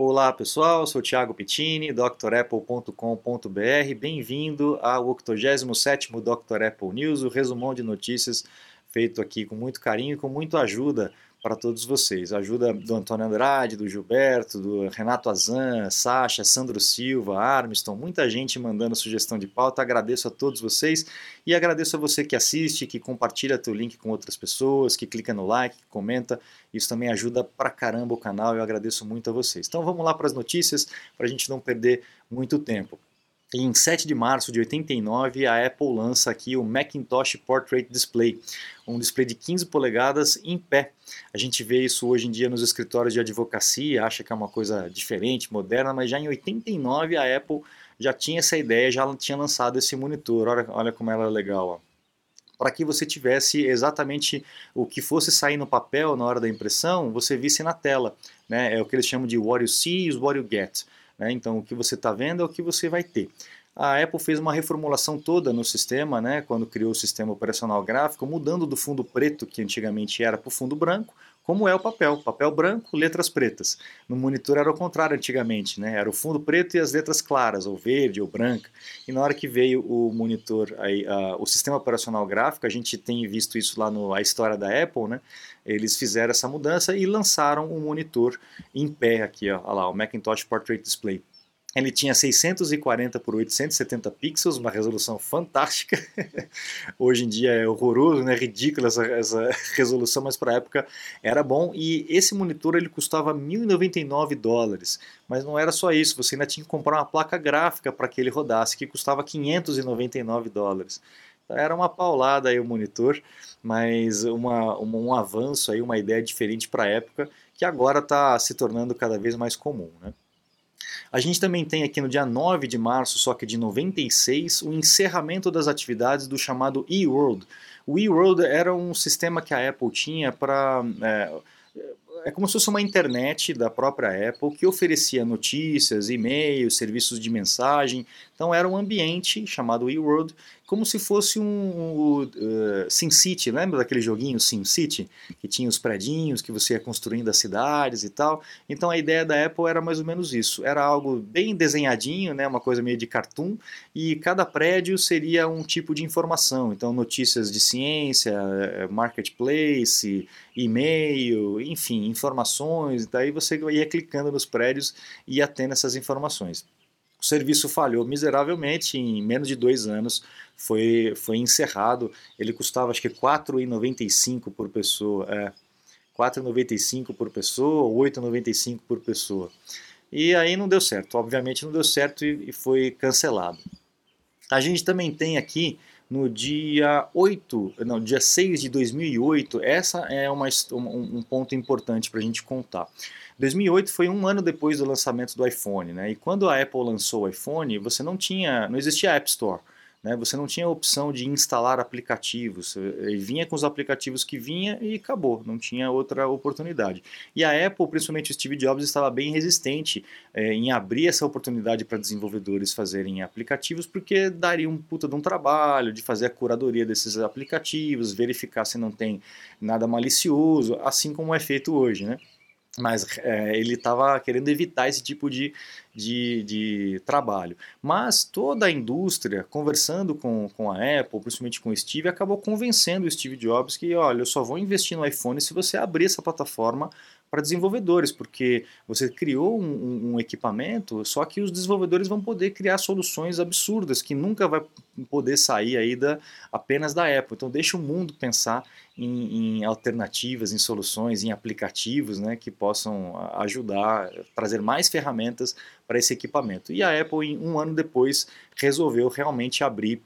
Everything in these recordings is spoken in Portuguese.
Olá pessoal, sou Thiago Pittini, drapple.com.br. Bem-vindo ao 87º Dr. Apple News, o resumão de notícias feito aqui com muito carinho e com muita ajuda para todos vocês. Ajuda do Antônio Andrade, do Gilberto, do Renato Azan, Sasha, Sandro Silva, Armiston, muita gente mandando sugestão de pauta. Agradeço a todos vocês e agradeço a você que assiste, que compartilha teu link com outras pessoas, que clica no like, que comenta. Isso também ajuda pra caramba o canal eu agradeço muito a vocês. Então vamos lá para as notícias para a gente não perder muito tempo. Em 7 de março de 89, a Apple lança aqui o Macintosh Portrait Display, um display de 15 polegadas em pé. A gente vê isso hoje em dia nos escritórios de advocacia, acha que é uma coisa diferente, moderna, mas já em 89 a Apple já tinha essa ideia, já tinha lançado esse monitor. Olha, olha como ela é legal. Para que você tivesse exatamente o que fosse sair no papel na hora da impressão, você visse na tela. Né? É o que eles chamam de what you see is what you get. Né? Então, o que você está vendo é o que você vai ter. A Apple fez uma reformulação toda no sistema, né, quando criou o sistema operacional gráfico, mudando do fundo preto, que antigamente era para o fundo branco, como é o papel, papel branco, letras pretas. No monitor era o contrário antigamente, né? Era o fundo preto e as letras claras, ou verde, ou branca. E na hora que veio o monitor, aí, o sistema operacional gráfico, a gente tem visto isso lá no a história da Apple, né? Eles fizeram essa mudança e lançaram um monitor em pé aqui, ó, olha lá, o Macintosh Portrait Display. Ele tinha 640 por 870 pixels, uma resolução fantástica. Hoje em dia é horroroso, né? ridícula essa, essa resolução, mas para a época era bom. E esse monitor ele custava 1.099 dólares. Mas não era só isso, você ainda tinha que comprar uma placa gráfica para que ele rodasse, que custava 599 dólares. Então, era uma paulada aí o monitor, mas uma, uma, um avanço aí, uma ideia diferente para a época, que agora está se tornando cada vez mais comum. Né? A gente também tem aqui no dia 9 de março, só que de 96, o encerramento das atividades do chamado eWorld. O eWorld era um sistema que a Apple tinha para... É, é como se fosse uma internet da própria Apple que oferecia notícias, e-mails, serviços de mensagem. Então era um ambiente chamado eWorld, como se fosse um, um uh, SimCity, lembra daquele joguinho SimCity? Que tinha os predinhos, que você ia construindo as cidades e tal. Então a ideia da Apple era mais ou menos isso. Era algo bem desenhadinho, né, uma coisa meio de cartoon, e cada prédio seria um tipo de informação. Então notícias de ciência, eh, marketplace, e-mail, enfim, informações. Daí você ia clicando nos prédios e ia tendo essas informações. O serviço falhou miseravelmente, em menos de dois anos foi, foi encerrado. Ele custava acho que R$ 4,95 por pessoa. É, 4,95 por pessoa ou 8,95 por pessoa. E aí não deu certo, obviamente não deu certo e, e foi cancelado. A gente também tem aqui no dia 8, não, dia 6 de 2008, essa é uma, um, um ponto importante para a gente contar. 2008 foi um ano depois do lançamento do iPhone, né? E quando a Apple lançou o iPhone, você não tinha, não existia App Store. Né? Você não tinha a opção de instalar aplicativos, vinha com os aplicativos que vinha e acabou, não tinha outra oportunidade. E a Apple, principalmente o Steve Jobs, estava bem resistente é, em abrir essa oportunidade para desenvolvedores fazerem aplicativos, porque daria um puta de um trabalho de fazer a curadoria desses aplicativos, verificar se não tem nada malicioso, assim como é feito hoje, né? mas é, ele estava querendo evitar esse tipo de, de, de, trabalho. Mas toda a indústria, conversando com, com a Apple, principalmente com o Steve, acabou convencendo o Steve Jobs que, olha, eu só vou investir no iPhone se você abrir essa plataforma para desenvolvedores, porque você criou um, um, equipamento, só que os desenvolvedores vão poder criar soluções absurdas que nunca vai poder sair aí da, apenas da Apple. Então deixa o mundo pensar em, em alternativas, em soluções, em aplicativos né, que possam ajudar, trazer mais ferramentas para esse equipamento. E a Apple, um ano depois, resolveu realmente abrir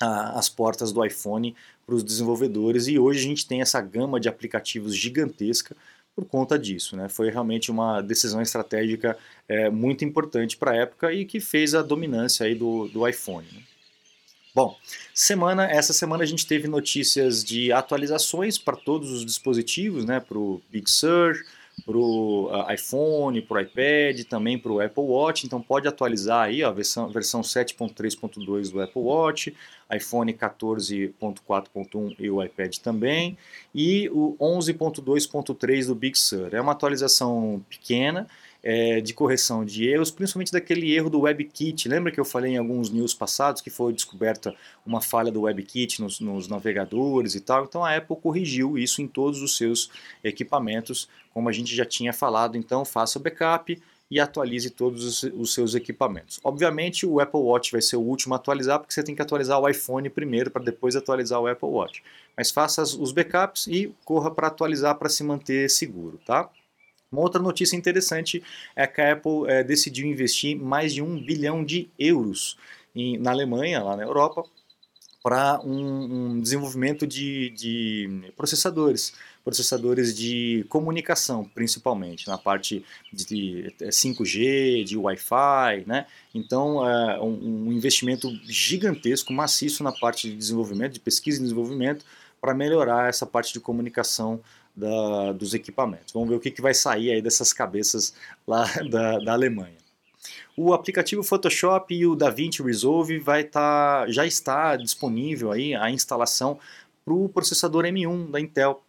as portas do iPhone para os desenvolvedores e hoje a gente tem essa gama de aplicativos gigantesca por conta disso. Né? Foi realmente uma decisão estratégica é, muito importante para a época e que fez a dominância aí do, do iPhone. Né? Bom, semana, essa semana a gente teve notícias de atualizações para todos os dispositivos, né, para o Big Sur, para o iPhone, para o iPad, também para o Apple Watch, então pode atualizar aí a versão, versão 7.3.2 do Apple Watch, iPhone 14.4.1 e o iPad também, e o 11.2.3 do Big Sur. É uma atualização pequena, é, de correção de erros, principalmente daquele erro do WebKit. Lembra que eu falei em alguns news passados que foi descoberta uma falha do WebKit nos, nos navegadores e tal? Então a Apple corrigiu isso em todos os seus equipamentos, como a gente já tinha falado. Então faça o backup e atualize todos os, seus equipamentos. Obviamente o Apple Watch vai ser o último a atualizar, porque você tem que atualizar o iPhone primeiro para depois atualizar o Apple Watch. Mas faça os backups e corra para atualizar para se manter seguro, tá? Uma outra notícia interessante é que a Apple é, decidiu investir mais de um bilhão de euros em, na Alemanha, lá na Europa, para um, um, desenvolvimento de, de, processadores, processadores de comunicação, principalmente, na parte de 5G, de Wi-Fi, né? Então, é um, um investimento gigantesco, maciço na parte de desenvolvimento, de pesquisa e desenvolvimento, para melhorar essa parte de comunicação da, dos equipamentos. Vamos ver o que, que vai sair aí dessas cabeças lá da, da Alemanha. O aplicativo Photoshop e o DaVinci Resolve vai tá, já está disponível aí a instalação para o processador M1 da Intel.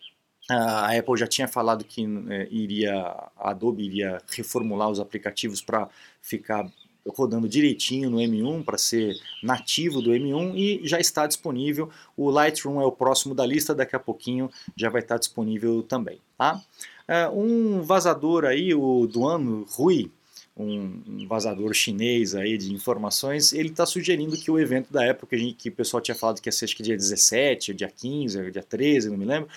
A Apple já tinha falado que é, iria, a Adobe iria reformular os aplicativos para ficar rodando direitinho no M1 para ser nativo do M1 e já está disponível. O Lightroom é o próximo da lista, daqui a pouquinho já vai estar disponível também. Tá? É, um vazador aí, o Duan Rui, um vazador chinês aí de informações, ele está sugerindo que o evento da época, que, que o pessoal tinha falado que ia ser acho que dia 17, dia 15, dia 13, não me lembro,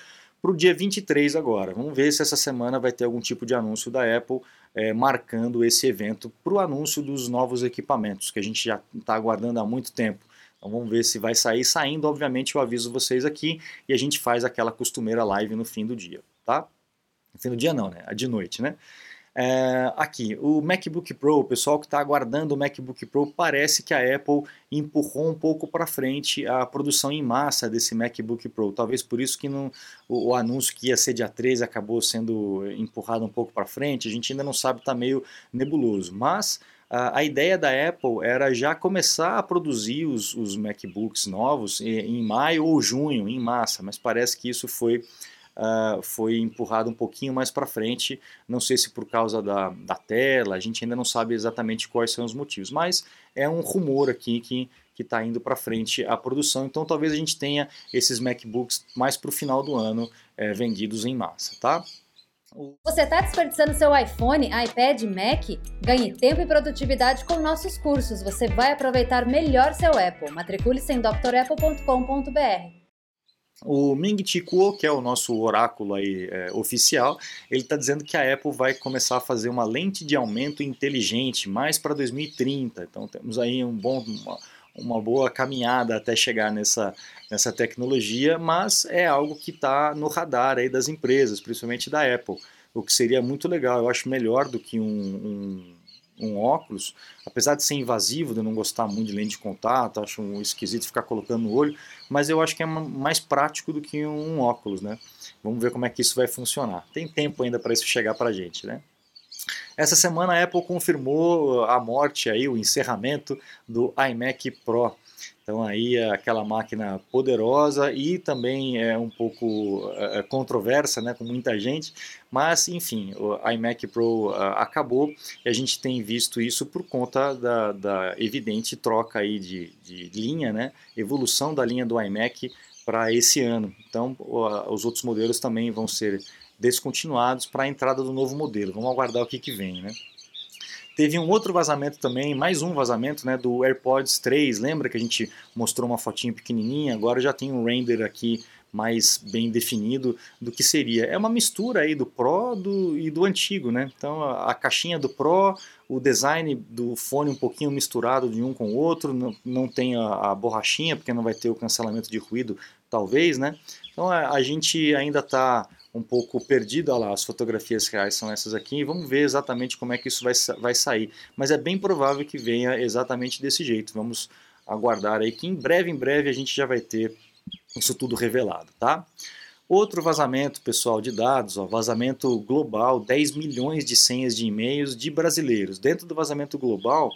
para o dia 23 agora. Vamos ver se essa semana vai ter algum tipo de anúncio da Apple é, marcando esse evento para o anúncio dos novos equipamentos, que a gente já está aguardando há muito tempo. Então vamos ver se vai sair. Saindo, obviamente, eu aviso vocês aqui e a gente faz aquela costumeira live no fim do dia, tá? No fim do dia não, né? A de noite, né? É, aqui, o MacBook Pro, o pessoal que está aguardando o MacBook Pro, parece que a Apple empurrou um pouco para frente a produção em massa desse MacBook Pro. Talvez por isso que não, o, o, anúncio que ia ser dia 13 acabou sendo empurrado um pouco para frente. A gente ainda não sabe, está meio nebuloso. Mas a, a, ideia da Apple era já começar a produzir os, os MacBooks novos em, em maio ou junho, em massa, mas parece que isso foi uh, foi empurrado um pouquinho mais para frente. Não sei se por causa da, da tela, a gente ainda não sabe exatamente quais são os motivos, mas é um rumor aqui que que está indo para frente a produção. Então talvez a gente tenha esses MacBooks mais para o final do ano é, vendidos em massa, tá? Você está desperdiçando seu iPhone, iPad, Mac? Ganhe tempo e produtividade com nossos cursos. Você vai aproveitar melhor seu Apple. Matricule-se em drapple.com.br. O Ming Chi Kuo, que é o nosso oráculo aí, é, oficial, ele está dizendo que a Apple vai começar a fazer uma lente de aumento inteligente mais para 2030. Então temos aí um bom, uma, uma, boa caminhada até chegar nessa, nessa tecnologia, mas é algo que está no radar aí das empresas, principalmente da Apple. O que seria muito legal, eu acho melhor do que um, um um óculos, apesar de ser invasivo, de não gostar muito de lente de contato, acho um esquisito ficar colocando no olho, mas eu acho que é mais prático do que um óculos, né? Vamos ver como é que isso vai funcionar. Tem tempo ainda para isso chegar para a gente, né? Essa semana a Apple confirmou a morte aí, o encerramento do iMac Pro. Então aí é aquela máquina poderosa e também é um pouco é, controversa, né, com muita gente, mas enfim, o iMac Pro uh, acabou e a gente tem visto isso por conta da, da evidente troca aí de, de linha, né, evolução da linha do iMac para esse ano. Então uh, os outros modelos também vão ser descontinuados para a entrada do novo modelo. Vamos aguardar o que, que vem, né? Teve um outro vazamento também, mais um vazamento né, do AirPods 3. Lembra que a gente mostrou uma fotinha pequenininha? Agora já tem um render aqui mais bem definido do que seria. É uma mistura aí do Pro do, e do antigo, né? Então a, a, caixinha do Pro, o design do fone um pouquinho misturado de um com o outro, não, não tem a, a borrachinha porque não vai ter o cancelamento de ruído, talvez, né? Então a, a gente ainda está um pouco perdido, olha lá, as fotografias reais são essas aqui, e vamos ver exatamente como é que isso vai, vai sair. Mas é bem provável que venha exatamente desse jeito. Vamos aguardar aí que em breve, em breve a gente já vai ter isso tudo revelado, tá? Outro vazamento, pessoal, de dados, ó, vazamento global, 10 milhões de senhas de e-mails de brasileiros. Dentro do vazamento global,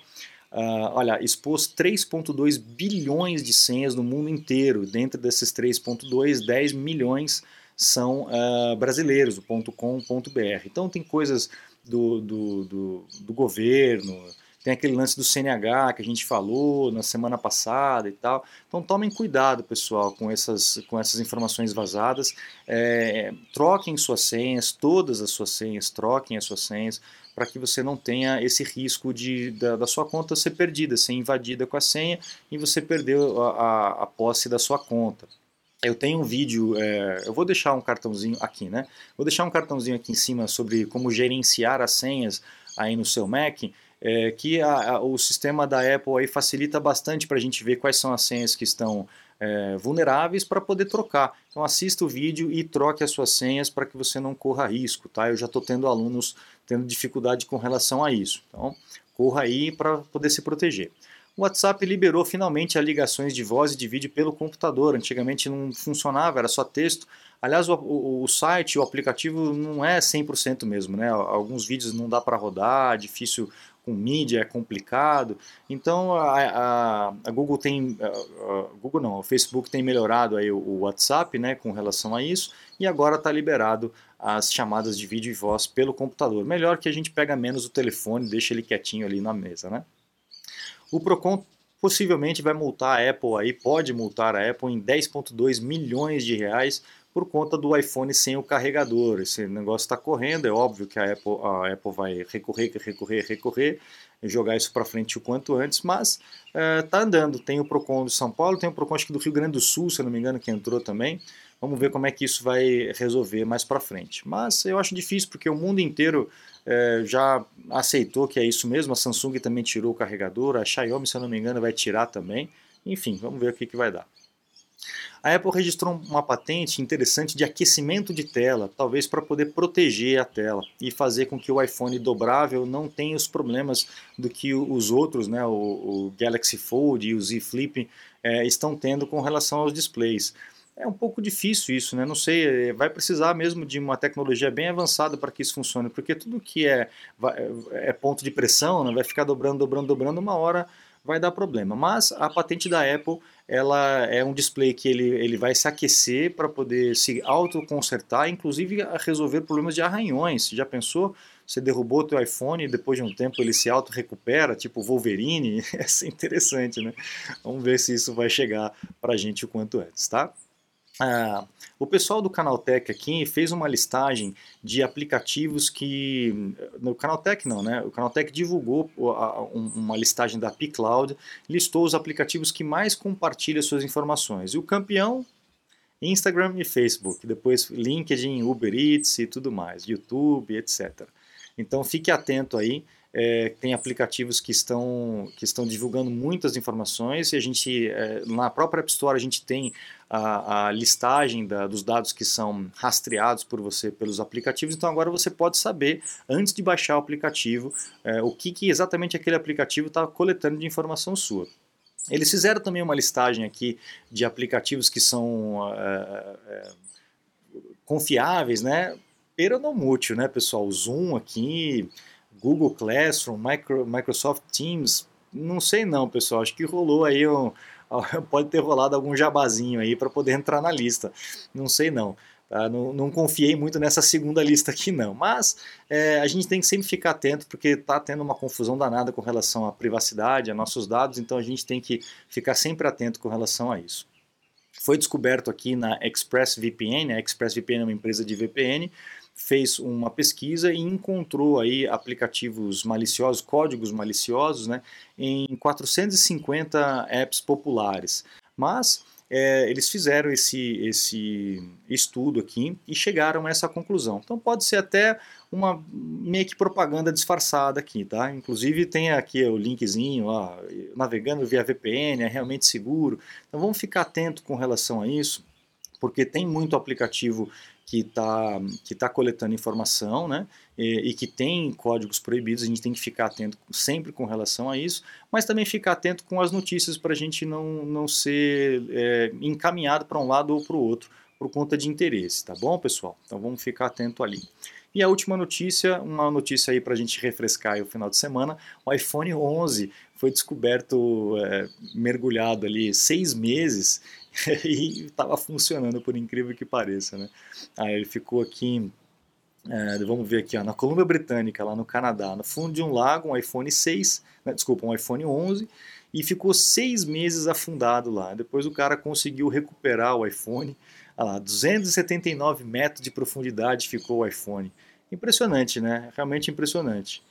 uh, olha, expôs 3,2 bilhões de senhas no mundo inteiro. Dentro desses 3,2, 10 milhões são uh, brasileiros, o .com.br. Então tem coisas do, do, do, do governo, tem aquele lance do CNH que a gente falou na semana passada e tal. Então tomem cuidado, pessoal, com essas, com essas informações vazadas. É, troquem suas senhas, todas as suas senhas, troquem as suas senhas, para que você não tenha esse risco de, da, da, sua conta ser perdida, ser invadida com a senha e você perder a, a, a posse da sua conta. Eu tenho um vídeo, é, eu vou deixar um cartãozinho aqui, né? Vou deixar um cartãozinho aqui em cima sobre como gerenciar as senhas aí no seu Mac é, que a, a, o sistema da Apple aí facilita bastante para a gente ver quais são as senhas que estão é, vulneráveis para poder trocar. Então assista o vídeo e troque as suas senhas para que você não corra risco, tá? Eu já estou tendo alunos tendo dificuldade com relação a isso. Então corra aí para poder se proteger. O WhatsApp liberou finalmente as ligações de voz e de vídeo pelo computador. Antigamente não funcionava, era só texto. Aliás, o, o, o site, o aplicativo não é 100% mesmo, né? Alguns vídeos não dá para rodar, difícil com mídia é complicado. Então a, a, a Google tem, a, Google não, o Facebook tem melhorado aí o, o WhatsApp, né, com relação a isso, e agora está liberado as chamadas de vídeo e voz pelo computador. Melhor que a gente pega menos o telefone, deixa ele quietinho ali na mesa, né? O Procon possivelmente vai multar a Apple aí, pode multar a Apple em 10,2 milhões de reais por conta do iPhone sem o carregador. Esse negócio está correndo, é óbvio que a Apple, a Apple vai recorrer, recorrer, recorrer, jogar isso para frente o quanto antes, mas está é, andando. Tem o Procon de São Paulo, tem o Procon acho que do Rio Grande do Sul, se não me engano, que entrou também. Vamos ver como é que isso vai resolver mais para frente. Mas eu acho difícil porque o mundo inteiro é, já aceitou que é isso mesmo. A Samsung também tirou o carregador, a Xiaomi, se eu não me engano, vai tirar também. Enfim, vamos ver o que, que vai dar. A Apple registrou uma patente interessante de aquecimento de tela, talvez para poder proteger a tela e fazer com que o iPhone dobrável não tenha os problemas do que os outros, né, o, o Galaxy Fold e o Z Flip, é, estão tendo com relação aos displays. É um pouco difícil isso, né? Não sei, é, vai precisar mesmo de uma tecnologia bem avançada para que isso funcione, porque tudo que é, é ponto de pressão, né, vai ficar dobrando, dobrando, dobrando, uma hora vai dar problema. Mas a patente da Apple ela é um display que ele, ele vai se aquecer para poder se autoconsertar, inclusive resolver problemas de arranhões. Já pensou? Você derrubou o teu iPhone e depois de um tempo ele se auto-recupera, tipo Wolverine? Isso é interessante, né? Vamos ver se isso vai chegar para a gente o quanto antes, tá? Ah, o pessoal do Canaltech aqui fez uma listagem de aplicativos que. No Canaltech não, né? O Canaltech divulgou uma listagem da P-Cloud, listou os aplicativos que mais compartilham suas informações. E o campeão, Instagram e Facebook. Depois LinkedIn, Uber Eats e tudo mais, YouTube, etc. Então fique atento aí é, tem aplicativos que estão, que estão divulgando muitas informações e a gente, é, na própria App Store, a gente tem a, a listagem da, dos dados que são rastreados por você pelos aplicativos, então agora você pode saber, antes de baixar o aplicativo, é, o que, que exatamente aquele aplicativo está coletando de informação sua. Eles fizeram também uma listagem aqui de aplicativos que são é, é, confiáveis, né? Peronomútil, né, pessoal? Zoom aqui, Google Classroom, Micro, Microsoft Teams, não sei não, pessoal. Acho que rolou aí um, pode ter rolado algum jabazinho aí para poder entrar na lista. Não sei não. Tá? Não, não, confiei muito nessa segunda lista aqui não. Mas é, a gente tem que sempre ficar atento porque está tendo uma confusão danada com relação à privacidade, a nossos dados. Então a gente tem que ficar sempre atento com relação a isso. Foi descoberto aqui na ExpressVPN, a ExpressVPN é uma empresa de VPN, fez uma pesquisa e encontrou aí aplicativos maliciosos, códigos maliciosos, né, em 450 apps populares. Mas é, eles fizeram esse, esse estudo aqui e chegaram a essa conclusão. Então pode ser até uma meio que propaganda disfarçada aqui, tá? Inclusive tem aqui o linkzinho, ó, navegando via VPN, é realmente seguro. Então vamos ficar atento com relação a isso, porque tem muito aplicativo que está que tá coletando informação né, e, e, que tem códigos proibidos, a gente tem que ficar atento sempre com relação a isso, mas também ficar atento com as notícias para a gente não, não ser é, encaminhado para um lado ou para o outro por conta de interesse, tá bom, pessoal? Então vamos ficar atento ali. E a última notícia, uma notícia aí para a gente refrescar o final de semana, o iPhone 11 foi descoberto é, mergulhado ali seis meses e estava funcionando, por incrível que pareça. Né? Aí ele ficou aqui é, vamos ver aqui, ó, na Colômbia Britânica, lá no Canadá, no fundo de um lago, um iPhone 6, né, desculpa, um iPhone 11, e ficou seis meses afundado lá. Depois o cara conseguiu recuperar o iPhone, olha lá, 279 metros de profundidade ficou o iPhone. Impressionante, né? Realmente impressionante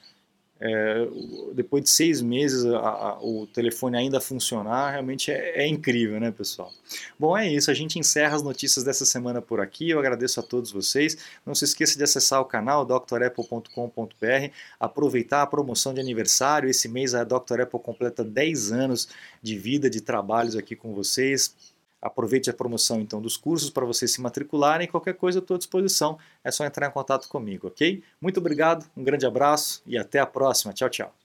é, depois de seis meses a, a, o telefone ainda funcionar, realmente é, é, incrível, né, pessoal? Bom, é isso. A gente encerra as notícias dessa semana por aqui. Eu agradeço a todos vocês. Não se esqueça de acessar o canal drapple.com.br, aproveitar a promoção de aniversário. Esse mês a Dr. Apple completa 10 anos de vida, de trabalhos aqui com vocês. Aproveite a promoção então dos cursos para vocês se matricularem. Qualquer coisa eu estou à disposição. É só entrar em contato comigo, ok? Muito obrigado, um grande abraço e até a próxima. Tchau, tchau.